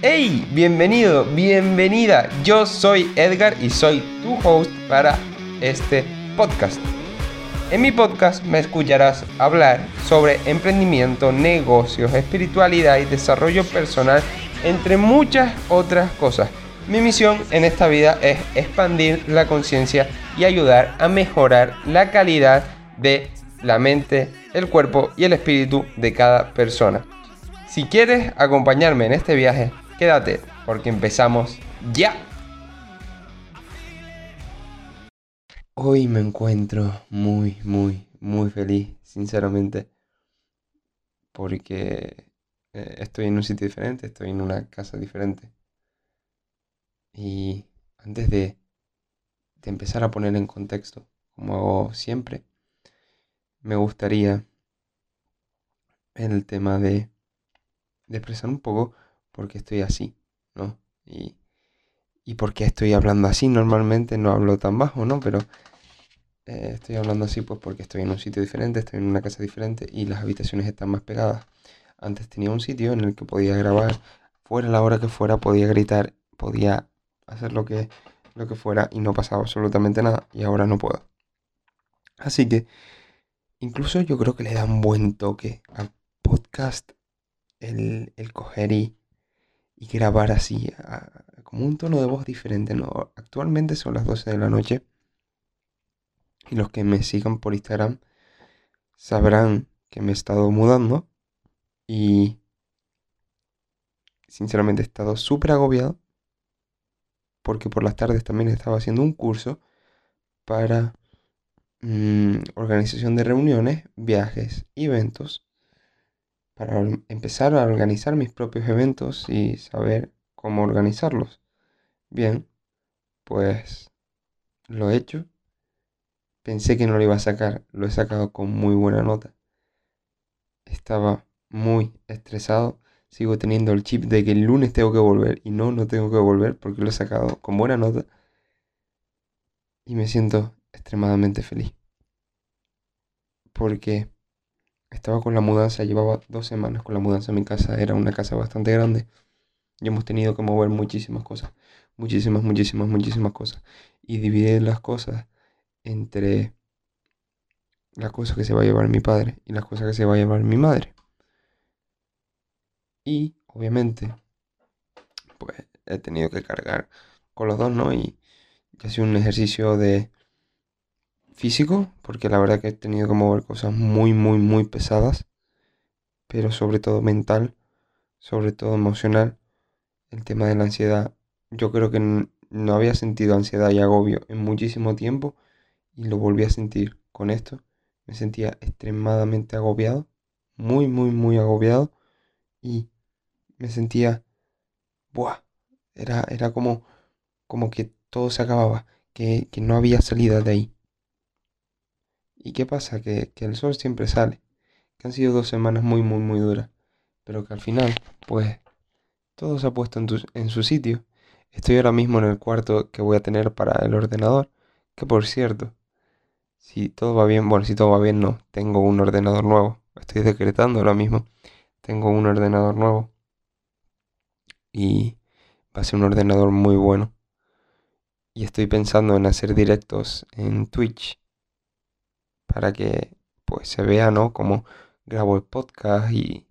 ¡Hey! Bienvenido, bienvenida. Yo soy Edgar y soy tu host para este podcast. En mi podcast me escucharás hablar sobre emprendimiento, negocios, espiritualidad y desarrollo personal, entre muchas otras cosas. Mi misión en esta vida es expandir la conciencia y ayudar a mejorar la calidad de la mente, el cuerpo y el espíritu de cada persona. Si quieres acompañarme en este viaje, quédate porque empezamos ya. Hoy me encuentro muy, muy, muy feliz, sinceramente, porque eh, estoy en un sitio diferente, estoy en una casa diferente. Y antes de, empezar a poner en contexto, como hago siempre, me gustaría el tema de, de expresar un poco por qué estoy así, ¿no? Y, y por qué estoy hablando así. Normalmente no hablo tan bajo, ¿no? Pero eh, estoy hablando así pues porque estoy en un sitio diferente, estoy en una casa diferente y las habitaciones están más pegadas. Antes tenía un sitio en el que podía grabar, fuera la hora que fuera, podía gritar, podía hacer lo que, lo que fuera y no pasaba absolutamente nada y ahora no puedo. Así que Incluso yo creo que le da un buen toque al podcast el, coger y, grabar así, como un tono de voz diferente. ¿no? Actualmente son las 12 de la noche y los que me sigan por Instagram sabrán que me he estado mudando y sinceramente he estado súper agobiado porque por las tardes también estaba haciendo un curso para Mm, organización de reuniones, viajes, eventos, para empezar a organizar mis propios eventos y saber cómo organizarlos. Bien, pues lo he hecho. Pensé que no lo iba a sacar, lo he sacado con muy buena nota. Estaba muy estresado. Sigo teniendo el chip de que el lunes tengo que volver y no, no tengo que volver porque lo he sacado con buena nota. Y me siento extremadamente feliz. Porque estaba con la mudanza, llevaba dos semanas con la mudanza en mi casa, era una casa bastante grande y hemos tenido que mover muchísimas cosas, muchísimas, muchísimas, muchísimas cosas y dividir las cosas entre las cosas que se va a llevar mi padre y las cosas que se va a llevar mi madre. Y obviamente, pues he tenido que cargar con los dos, ¿no? Y ha sido un ejercicio de físico, porque la verdad que he tenido que mover cosas muy, muy, muy pesadas, pero sobre todo mental, sobre todo emocional. El tema de la ansiedad, yo creo que no había sentido ansiedad y agobio en muchísimo tiempo y lo volví a sentir con esto. Me sentía extremadamente agobiado, muy, muy, muy agobiado y me sentía, ¡buah! Era, era como, como que todo se acababa, que, que no había salida de ahí. ¿Y qué pasa? Que, el sol siempre sale. Que han sido dos semanas muy, muy, muy duras. Pero que al final, pues, todo se ha puesto en, en su sitio. Estoy ahora mismo en el cuarto que voy a tener para el ordenador. Que por cierto, si todo va bien, bueno, si todo va bien, no. Tengo un ordenador nuevo. Estoy decretando ahora mismo. Tengo un ordenador nuevo. Y va a ser un ordenador muy bueno. Y estoy pensando en hacer directos en Twitch para que pues se vea, ¿no? Cómo grabo el podcast y,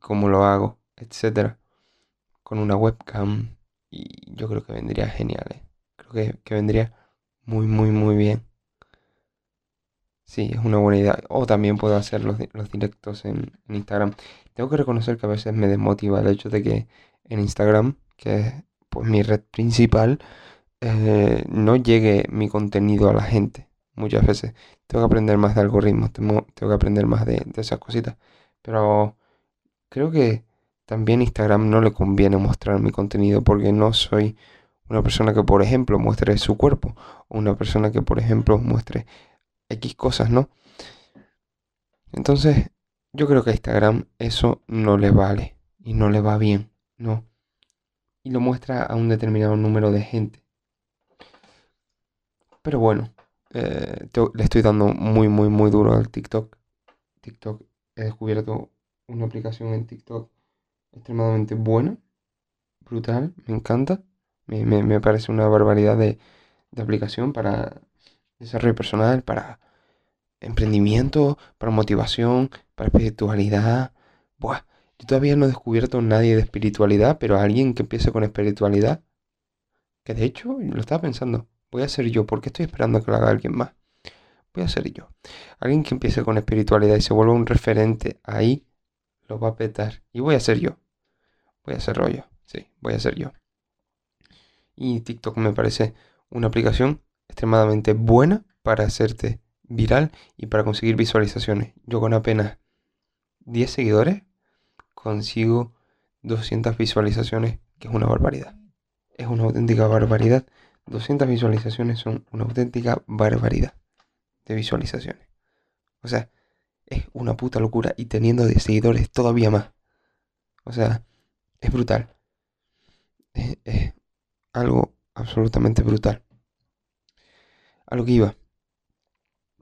cómo lo hago, etcétera. Con una webcam y yo creo que vendría genial, ¿eh? Creo que, vendría muy, muy, muy bien. Sí, es una buena idea. O también puedo hacer los, directos en, Instagram. Tengo que reconocer que a veces me desmotiva el hecho de que en Instagram, que es pues mi red principal, eh, no llegue mi contenido a la gente muchas veces. Tengo que aprender más de algoritmos, tengo, que aprender más de, esas cositas. Pero creo que también Instagram no le conviene mostrar mi contenido porque no soy una persona que, por ejemplo, muestre su cuerpo o una persona que, por ejemplo, muestre X cosas, ¿no? Entonces, yo creo que a Instagram eso no le vale y no le va bien, ¿no? Y lo muestra a un determinado número de gente. Pero bueno, eh, le estoy dando muy, muy, muy duro al TikTok. TikTok, he descubierto una aplicación en TikTok extremadamente buena. brutal, me encanta. Me, parece una barbaridad de, de aplicación para desarrollo personal, para emprendimiento, para motivación, para espiritualidad. Buah, yo todavía no he descubierto nadie de espiritualidad, pero alguien que empiece con espiritualidad, que de hecho lo estaba pensando, voy a ser yo, porque estoy esperando que lo haga alguien más. Voy a ser yo. Alguien que empiece con espiritualidad y se vuelva un referente ahí, lo va a petar. Y voy a ser yo. Voy a ser rollo. Sí, voy a ser yo. Y TikTok me parece una aplicación extremadamente buena para hacerte viral y para conseguir visualizaciones. Yo con apenas 10 seguidores consigo 200 visualizaciones, que es una barbaridad. Es una auténtica barbaridad. 200 visualizaciones son una auténtica barbaridad de visualizaciones. O sea, es una puta locura y teniendo de seguidores todavía más. O sea, es brutal. Es, algo absolutamente brutal. A lo que iba.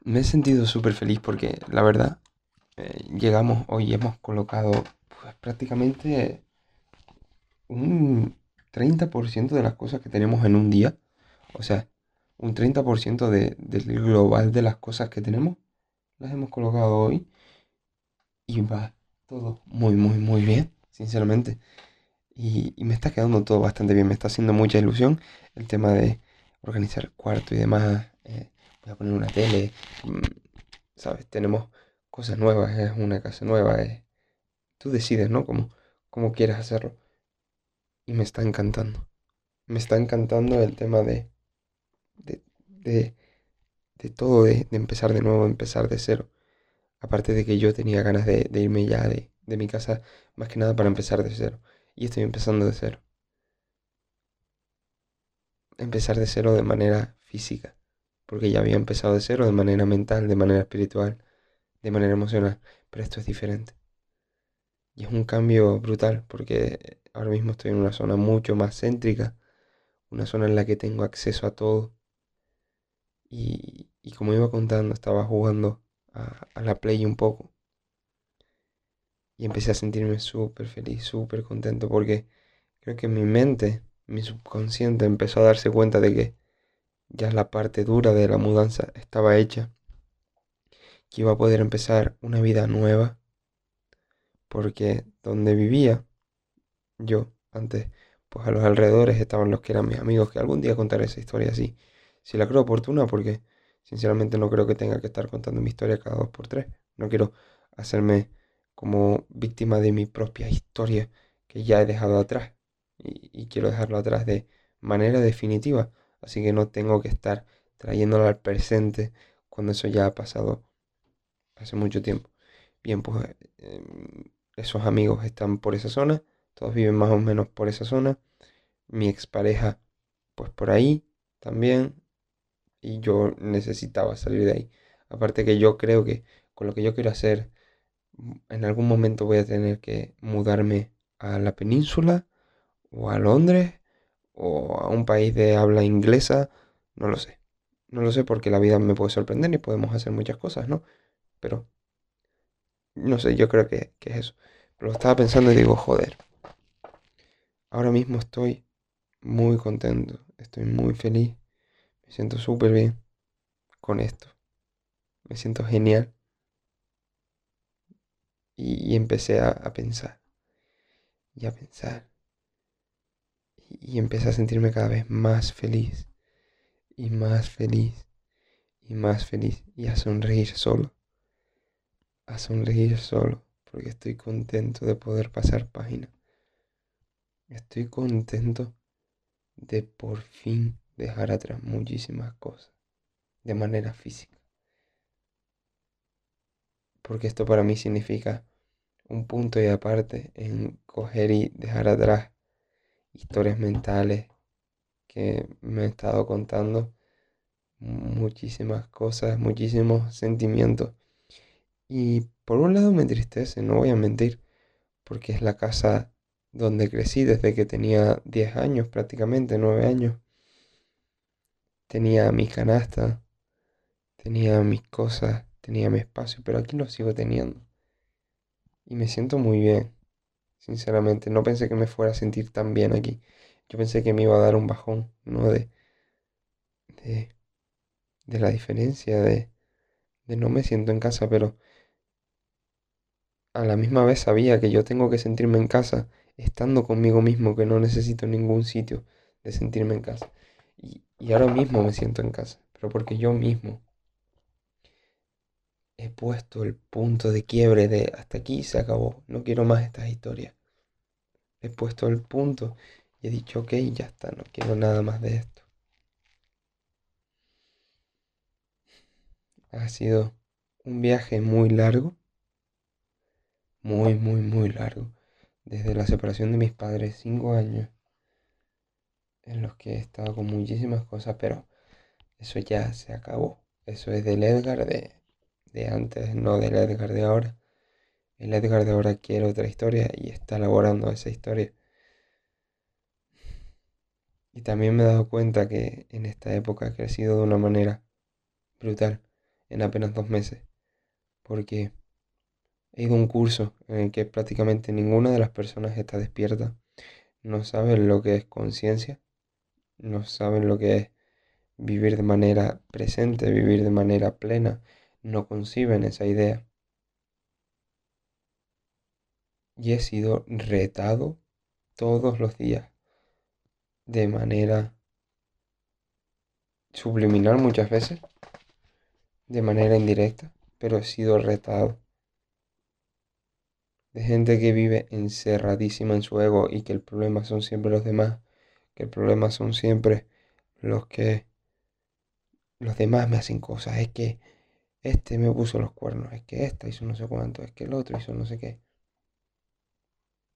Me he sentido súper feliz porque la verdad, eh, llegamos hoy, hemos colocado pues, prácticamente un 30% de las cosas que tenemos en un día. O sea, un 30% de, del global de las cosas que tenemos las hemos colocado hoy y va todo muy, muy, muy bien, sinceramente. Y, me está quedando todo bastante bien, me está haciendo mucha ilusión el tema de organizar cuarto y demás. Eh, voy a poner una tele, mm, ¿sabes? Tenemos cosas nuevas, es una casa nueva, tú decides, ¿no? Cómo, cómo quieres hacerlo. Y me está encantando. Me está encantando el tema de, de, de, todo, de, empezar de nuevo, empezar de cero. Aparte de que yo tenía ganas de, irme ya de, de mi casa, más que nada para empezar de cero. Y estoy empezando de cero. Empezar de cero de manera física. Porque ya había empezado de cero de manera mental, de manera espiritual, de manera emocional. Pero esto es diferente. Y es un cambio brutal porque ahora mismo estoy en una zona mucho más céntrica. Una zona en la que tengo acceso a todo y, como iba contando, estaba jugando a, la play un poco. Y empecé a sentirme súper feliz, súper contento, porque creo que mi mente, mi subconsciente empezó a darse cuenta de que ya la parte dura de la mudanza estaba hecha, que iba a poder empezar una vida nueva, porque donde vivía yo antes, pues a los alrededores estaban los que eran mis amigos, que algún día contaré esa historia así si la creo oportuna, porque sinceramente no creo que tenga que estar contando mi historia cada dos por tres. No quiero hacerme como víctima de mi propia historia que ya he dejado atrás y, quiero dejarlo atrás de manera definitiva. Así que no tengo que estar trayéndolo al presente cuando eso ya ha pasado hace mucho tiempo. Bien, pues em, esos amigos están por esa zona, todos viven más o menos por esa zona. Mi expareja, pues por ahí también y yo necesitaba salir de ahí. Aparte que yo creo que con lo que yo quiero hacer, mm, en algún momento voy a tener que mudarme a la península o a Londres o a un país de habla inglesa, no lo sé. No lo sé porque la vida me puede sorprender y podemos hacer muchas cosas, ¿no? Pero, no sé, yo creo que, que es eso. Pero lo estaba pensando y digo, joder, ahora mismo estoy muy contento, estoy muy feliz siento súper bien con esto. Me siento genial. Y, empecé a, pensar. Y a pensar. Y empecé a sentirme cada vez más feliz. Y más feliz. Y más feliz. Y a sonreír solo. A sonreír solo. Porque estoy contento de poder pasar página. Estoy contento de por fin dejar atrás muchísimas cosas de manera física. Porque esto para mí significa un punto y aparte en coger y dejar atrás historias mentales que me he estado contando, muchísimas cosas, muchísimos sentimientos. Y por un lado me entristece, no voy a mentir, porque es la casa donde crecí desde que tenía 10 años, prácticamente 9 años tenía mi canasta, tenía mis cosas, tenía mi espacio, pero aquí lo sigo teniendo. Y me siento muy bien, sinceramente. No pensé que me fuera a sentir tan bien aquí. Yo pensé que me iba a dar un bajón, ¿no? De, de, de la diferencia, de, de no me siento en casa, pero a la misma vez sabía que yo tengo que sentirme en casa estando conmigo mismo, que no necesito ningún sitio de sentirme en casa. Y, ahora mismo me siento en casa, pero porque yo mismo he puesto el punto de quiebre de hasta aquí se acabó, no quiero más estas historias. He puesto el punto y he dicho, ok, ya está, no quiero nada más de esto. Ha sido un viaje muy largo, muy, muy, muy largo. Desde la separación de mis padres, cinco años, en los que he estado con muchísimas cosas, pero eso ya se acabó. Eso es del Edgar de, de antes, no del Edgar de ahora. El Edgar de ahora quiere otra historia y está elaborando esa historia. Y también me he dado cuenta que en esta época he crecido de una manera brutal en apenas dos meses. Porque he ido a un curso en el que prácticamente ninguna de las personas está despierta. No saben lo que es conciencia. No saben lo que es vivir de manera presente, vivir de manera plena. No conciben esa idea. Y he sido retado todos los días de manera subliminal muchas veces, de manera indirecta, pero he sido retado. De gente que vive encerradísima en su ego y que el problema son siempre los demás, que el problema son siempre los que los demás me hacen cosas, es que este me puso los cuernos, es que esta hizo no sé cuánto, es que el otro hizo no sé qué.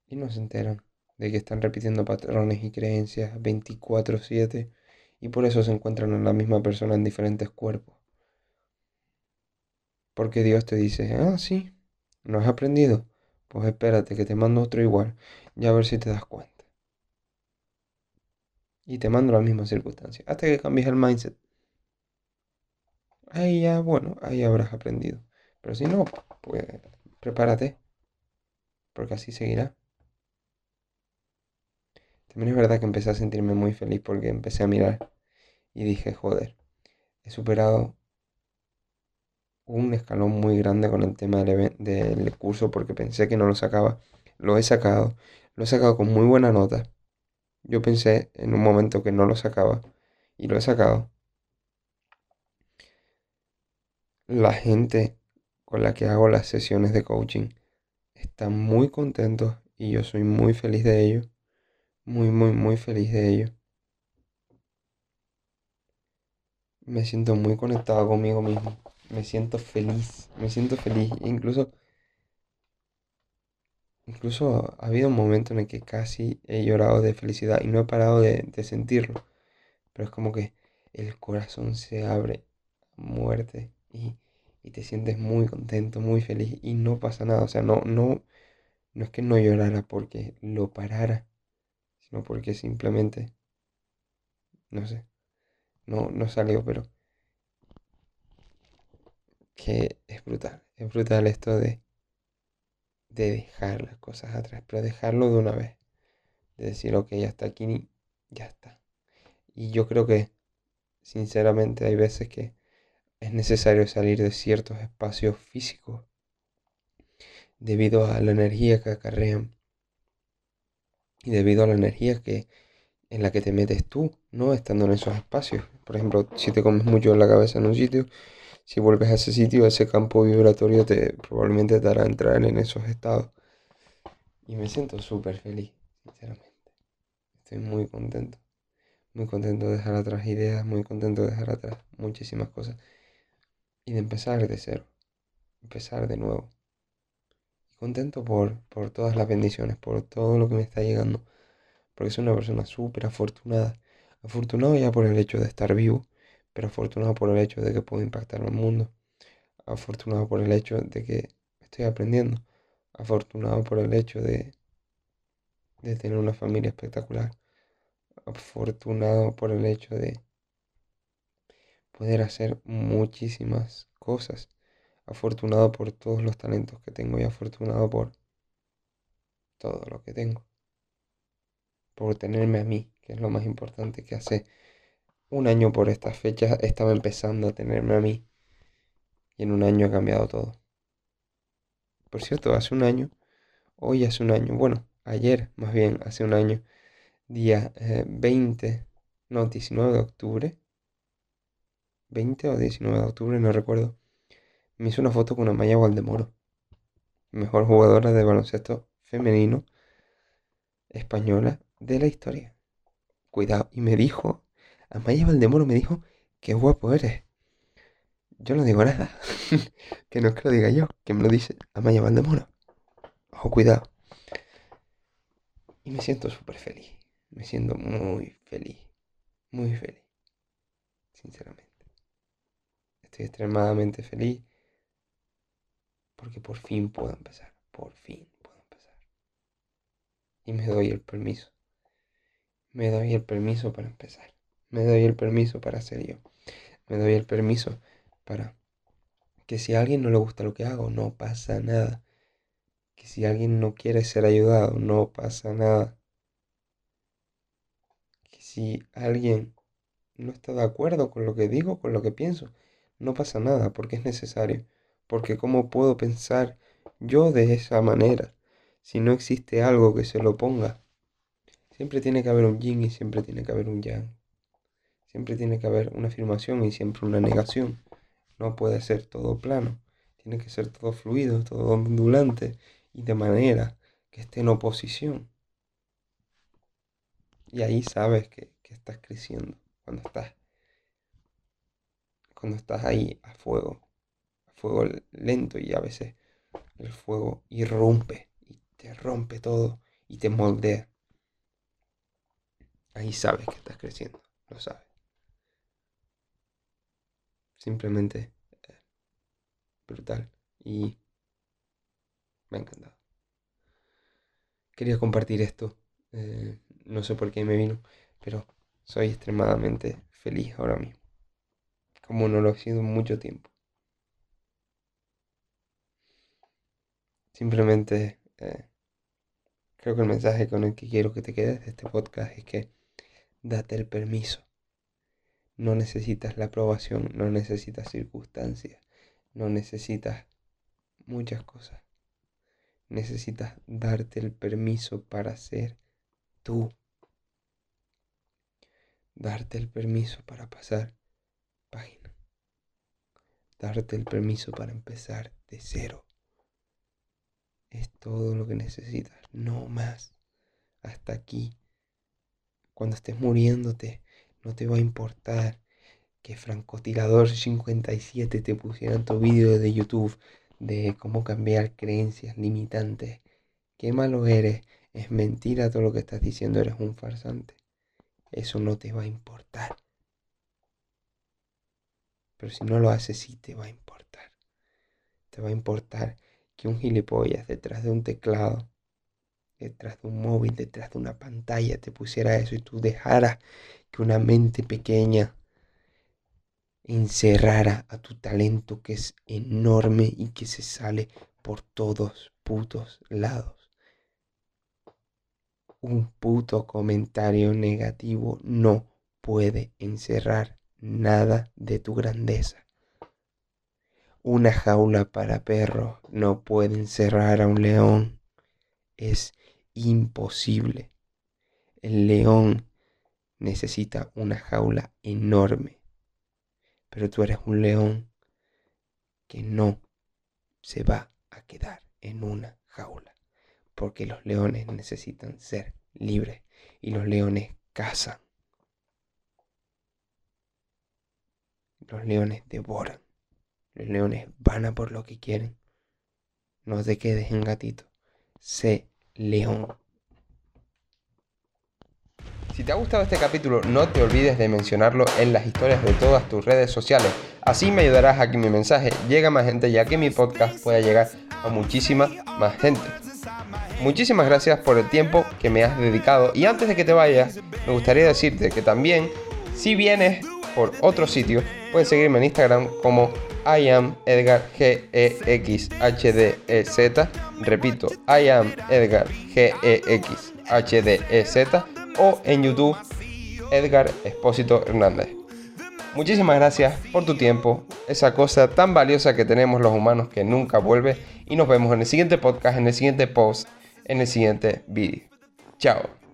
Y no se enteran de que están repitiendo patrones y creencias 24/7 y por eso se encuentran en la misma persona en diferentes cuerpos. Porque Dios te dice, ah, sí, ¿no has aprendido? Pues espérate que te mando otro igual, ya a ver si te das cuenta. Y te mando las mismas circunstancias, hasta que cambies el mindset. Ahí ya, bueno, ahí habrás aprendido. Pero si no, pues prepárate, porque así seguirá. También es verdad que empecé a sentirme muy feliz porque empecé a mirar y dije, joder, he superado un escalón muy grande con el tema del, curso porque pensé que no lo sacaba. Lo he sacado, lo he sacado con muy buena nota. Yo pensé en un momento que no lo sacaba y lo he sacado. La gente con la que hago las sesiones de coaching está muy contentos y yo soy muy feliz de ello muy, muy, muy feliz de ello. Me siento muy conectado conmigo mismo. Me siento feliz. Me siento feliz. incluso, incluso ha habido un momento en el que casi he llorado de felicidad y no he parado de, sentirlo. Pero es como que el corazón se abre a muerte y, y te sientes muy contento, muy feliz y no pasa nada. O sea, no, no, no es que no llorara porque lo parara sino porque simplemente, no sé, no, no salió, pero que es brutal, es brutal esto de, de dejar las cosas atrás, pero dejarlo de una vez, de decir, ok, hasta aquí, ya está. Y yo creo que, sinceramente, hay veces que es necesario salir de ciertos espacios físicos debido a la energía que acarrean y debido a la energía que, en la que te metes tú, ¿no? Estando en esos espacios. Por ejemplo, si te comes mucho en la cabeza en un sitio, si vuelves a ese sitio, ese campo vibratorio te probablemente te hará entrar en esos estados. Y me siento súper feliz, sinceramente. Estoy muy contento. Muy contento de dejar atrás ideas, muy contento de dejar atrás muchísimas cosas. Y de empezar de cero. Empezar de nuevo contento por, por todas las bendiciones, por todo lo que me está llegando. Porque soy una persona súper afortunada. Afortunado ya por el hecho de estar vivo, pero afortunado por el hecho de que puedo impactar al mundo. Afortunado por el hecho de que estoy aprendiendo. Afortunado por el hecho de, de tener una familia espectacular. Afortunado por el hecho de poder hacer muchísimas cosas afortunado por todos los talentos que tengo y afortunado por, todo lo que tengo. Por tenerme a mí, que es lo más importante que hace un año por estas fechas estaba empezando a tenerme a mí. Y en un año ha cambiado todo. Por cierto, hace un año, hoy hace un año, bueno, ayer más bien, hace un año, día 20, eh, no, 19 de octubre, 20 o 19 de octubre, no recuerdo, me hizo una foto con Amaya Valdemoro, mejor jugadora de baloncesto femenino española de la historia. Cuidado, y me dijo, Amaya Valdemoro me dijo, qué guapo eres. Yo no digo nada, que no es que lo diga yo, que me lo dice Amaya Valdemoro. Ojo, cuidado. Y me siento súper feliz, me siento muy feliz, muy feliz, sinceramente. Estoy extremadamente feliz porque por fin puedo empezar, por fin puedo empezar. Y me doy el permiso. Me doy el permiso para empezar. Me doy el permiso para ser yo. Me doy el permiso para que si a alguien no le gusta lo que hago, no pasa nada. Que si alguien no quiere ser ayudado, no pasa nada. Que si alguien no está de acuerdo con lo que digo, con lo que pienso, no pasa nada porque es necesario. Porque ¿cómo puedo pensar yo de esa manera si no existe algo que se lo ponga? Siempre tiene que haber un yin y siempre tiene que haber un yang. Siempre tiene que haber una afirmación y siempre una negación. No puede ser todo plano. Tiene que ser todo fluido, todo ondulante y de manera que esté en oposición. Y ahí sabes que, que estás creciendo cuando estás cuando estás ahí a fuego, a fuego lento y a veces el fuego irrumpe y te rompe todo y te moldea. Ahí sabes que estás creciendo, lo sabes. Simplemente eh, brutal y me ha encantado. Quería compartir esto, eh, no sé por qué me vino, pero soy extremadamente feliz ahora mismo como no lo he sido mucho tiempo. Simplemente eh, creo que el mensaje con el que quiero que te quedes de este podcast es que date el permiso. No necesitas la aprobación, no necesitas circunstancias, no necesitas muchas cosas. Necesitas darte el permiso para ser tú. Darte el permiso para pasar página. Darte el permiso para empezar de cero. Es todo lo que necesitas, no más. Hasta aquí. Cuando estés muriéndote, no te va a importar que Francotirador 57 te pusiera en tu vídeo de YouTube de cómo cambiar creencias limitantes. Qué malo eres, es mentira todo lo que estás diciendo, eres un farsante. Eso no te va a importar. Pero si no lo haces, sí te va a importar. Te va a importar que un gilipollas detrás de un teclado, detrás de un móvil, detrás de una pantalla te pusiera eso y tú dejaras que una mente pequeña encerrara a tu talento que es enorme y que se sale por todos putos lados. Un puto comentario negativo no puede encerrar nada de tu grandeza. Una jaula para perro no puede encerrar a un león. Es imposible. El león necesita una jaula enorme. Pero tú eres un león que no se va a quedar en una jaula. Porque los leones necesitan ser libres y los leones cazan. Los leones devoran. Los leones van a por lo que quieren. No te quedes en gatito. Sé león. Si te ha gustado este capítulo, no te olvides de mencionarlo en las historias de todas tus redes sociales. Así me ayudarás a que mi mensaje llegue a más gente, ya que mi podcast pueda llegar a muchísima más gente. Muchísimas gracias por el tiempo que me has dedicado y antes de que te vayas, me gustaría decirte que también, si vienes por otro sitio, puedes seguirme en Instagram como I Repito, I am Edgar G-E-X-H-D-E-Z o en YouTube Edgar Espósito Hernández. Muchísimas gracias por tu tiempo, esa cosa tan valiosa que tenemos los humanos que nunca vuelve y nos vemos en el siguiente podcast, en el siguiente post, en el siguiente vídeo. Chao.